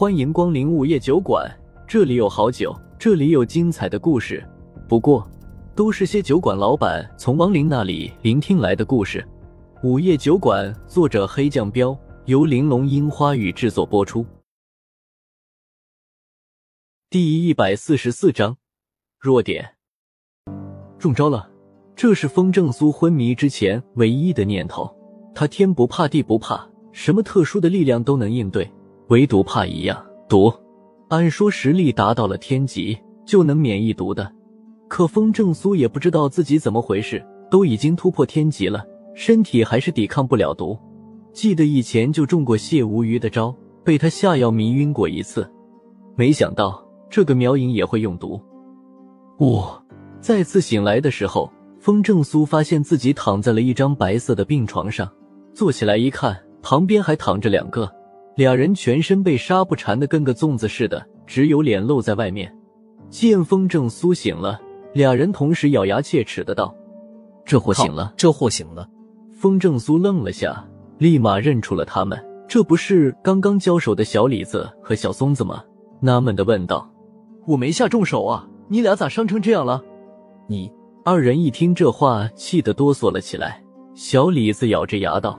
欢迎光临午夜酒馆，这里有好酒，这里有精彩的故事。不过，都是些酒馆老板从亡灵那里聆听来的故事。午夜酒馆，作者黑酱标，由玲珑樱花雨制作播出。第一百四十四章，弱点。中招了，这是风正苏昏迷之前唯一的念头。他天不怕地不怕，什么特殊的力量都能应对，唯独怕一样毒。按说实力达到了天级就能免疫毒的，可风正苏也不知道自己怎么回事，都已经突破天级了，身体还是抵抗不了毒。记得以前就中过谢无虞的招，被他下药迷晕过一次。没想到这个苗影也会用毒。我再次醒来的时候，风正苏发现自己躺在了一张白色的病床上。坐起来一看，旁边还躺着两个，俩人全身被纱布缠得跟个粽子似的，只有脸露在外面。见风正苏醒了，俩人同时咬牙切齿的道：“这货醒了，这货醒了。”风正苏愣了下，立马认出了他们，这不是刚刚交手的小李子和小松子吗？纳闷的问道：“我没下重手啊，你俩咋伤成这样了？”你二人一听这话，气得哆嗦了起来。小李子咬着牙道。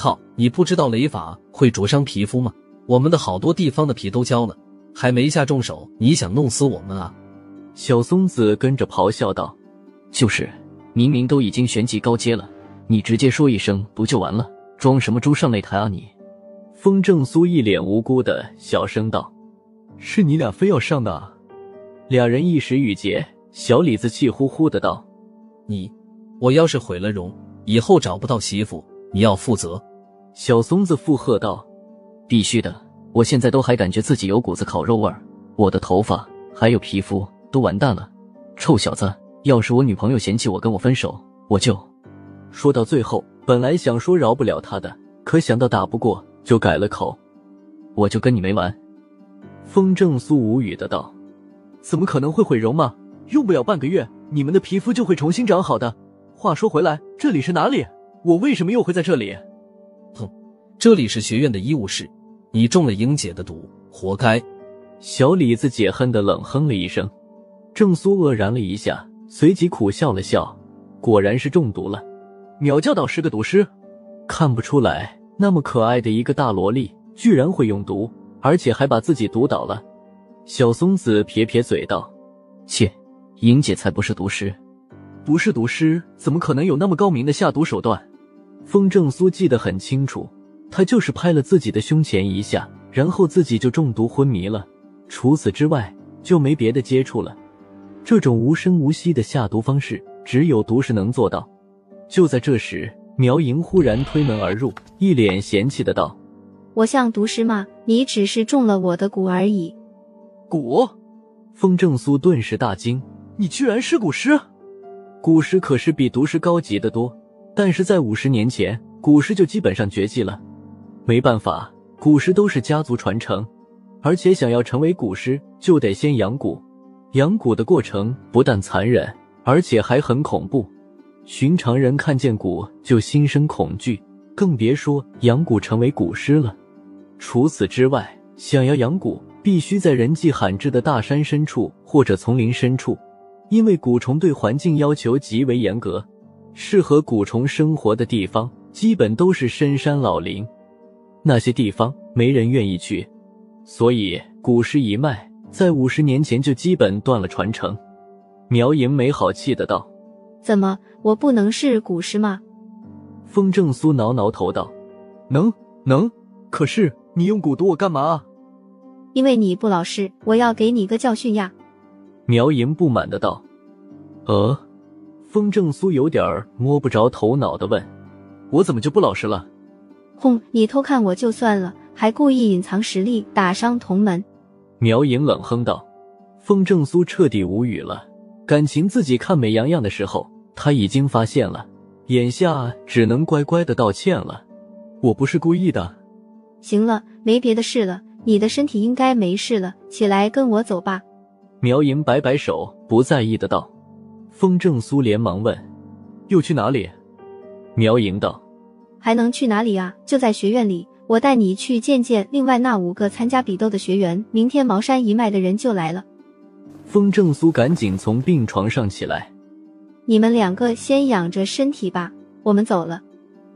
靠！你不知道雷法会灼伤皮肤吗？我们的好多地方的皮都焦了，还没下重手，你想弄死我们啊？小松子跟着咆哮道：“就是，明明都已经玄级高阶了，你直接说一声不就完了？装什么猪上擂台啊你！”风正苏一脸无辜的小声道：“是你俩非要上的。”俩人一时语结，小李子气呼呼的道：“你，我要是毁了容，以后找不到媳妇，你要负责。”小松子附和道：“必须的，我现在都还感觉自己有股子烤肉味儿，我的头发还有皮肤都完蛋了。臭小子，要是我女朋友嫌弃我跟我分手，我就……”说到最后，本来想说饶不了他的，可想到打不过，就改了口：“我就跟你没完。”风正苏无语的道：“怎么可能会毁容嘛？用不了半个月，你们的皮肤就会重新长好的。话说回来，这里是哪里？我为什么又会在这里？”哼，这里是学院的医务室，你中了英姐的毒，活该！小李子解恨的冷哼了一声。郑苏愕然了一下，随即苦笑了笑，果然是中毒了。苗教导是个毒师，看不出来，那么可爱的一个大萝莉，居然会用毒，而且还把自己毒倒了。小松子撇撇嘴道：“切，莹姐才不是毒师，不是毒师，怎么可能有那么高明的下毒手段？”风正苏记得很清楚，他就是拍了自己的胸前一下，然后自己就中毒昏迷了。除此之外，就没别的接触了。这种无声无息的下毒方式，只有毒师能做到。就在这时，苗莹忽然推门而入，一脸嫌弃的道：“我像毒师吗？你只是中了我的蛊而已。”蛊？风正苏顿时大惊：“你居然是蛊师？蛊师可是比毒师高级的多。”但是在五十年前，蛊师就基本上绝迹了。没办法，蛊师都是家族传承，而且想要成为蛊师，就得先养蛊。养蛊的过程不但残忍，而且还很恐怖。寻常人看见蛊就心生恐惧，更别说养蛊成为蛊师了。除此之外，想要养蛊，必须在人迹罕至的大山深处或者丛林深处，因为蛊虫对环境要求极为严格。适合蛊虫生活的地方，基本都是深山老林，那些地方没人愿意去，所以古诗一脉在五十年前就基本断了传承。苗莹没好气的道：“怎么，我不能是古诗吗？”风正苏挠挠头道：“能，能，可是你用蛊毒我干嘛？”因为你不老实，我要给你个教训呀！”苗莹不满的道：“呃。”风正苏有点摸不着头脑的问：“我怎么就不老实了？”“哼，你偷看我就算了，还故意隐藏实力，打伤同门。”苗莹冷哼道。风正苏彻底无语了，感情自己看美羊羊的时候，他已经发现了，眼下只能乖乖的道歉了。我不是故意的。行了，没别的事了，你的身体应该没事了，起来跟我走吧。苗莹摆摆手，不在意的道。风正苏连忙问：“又去哪里？”苗莹道：“还能去哪里啊？就在学院里，我带你去见见另外那五个参加比斗的学员。明天茅山一脉的人就来了。风正苏赶紧从病床上起来，你们两个先养着身体吧，我们走了。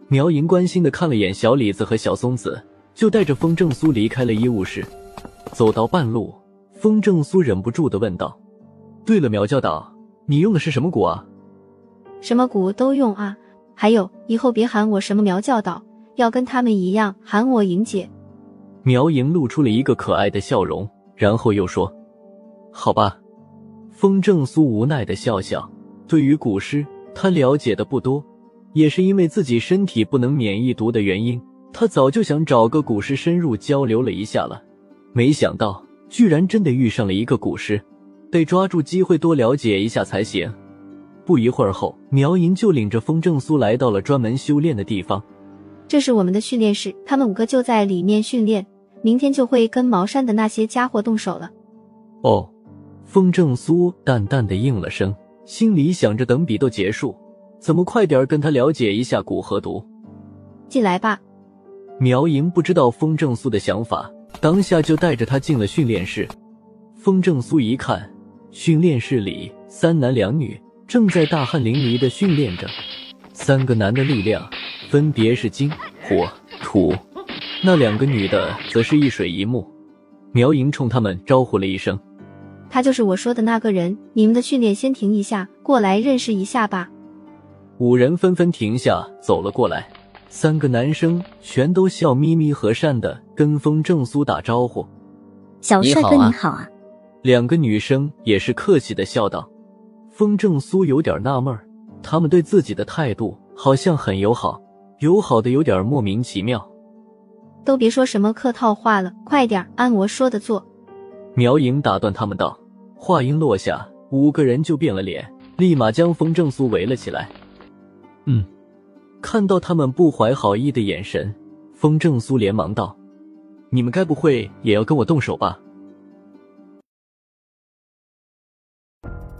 苗莹关心的看了眼小李子和小松子，就带着风正苏离开了医务室。走到半路，风正苏忍不住的问道：“对了，苗教导，你用的是什么蛊啊？”“什么蛊都用啊，还有以后别喊我什么苗教导，要跟他们一样喊我莹姐。”苗莹露出了一个可爱的笑容，然后又说：“好吧。”风正苏无奈的笑笑，对于古诗，他了解的不多。也是因为自己身体不能免疫毒的原因，他早就想找个古诗深入交流了一下了，没想到居然真的遇上了一个古诗，得抓住机会多了解一下才行。不一会儿后，苗银就领着风正苏来到了专门修炼的地方，这是我们的训练室，他们五个就在里面训练，明天就会跟茅山的那些家伙动手了。哦，风正苏淡淡的应了声，心里想着等比斗结束。怎么快点跟他了解一下蛊和毒？进来吧。苗莹不知道风正苏的想法，当下就带着他进了训练室。风正苏一看，训练室里三男两女正在大汗淋漓的训练着。三个男的力量分别是金、火、土，那两个女的则是一水一木。苗莹冲他们招呼了一声：“他就是我说的那个人，你们的训练先停一下，过来认识一下吧。”五人纷纷停下，走了过来。三个男生全都笑眯眯、和善的跟风正苏打招呼：“小帅哥你好啊。”两个女生也是客气的笑道。风正苏有点纳闷他们对自己的态度好像很友好，友好的有点莫名其妙。都别说什么客套话了，快点按我说的做。苗莹打断他们道。话音落下，五个人就变了脸，立马将风正苏围了起来。嗯，看到他们不怀好意的眼神，风正苏连忙道：“你们该不会也要跟我动手吧？”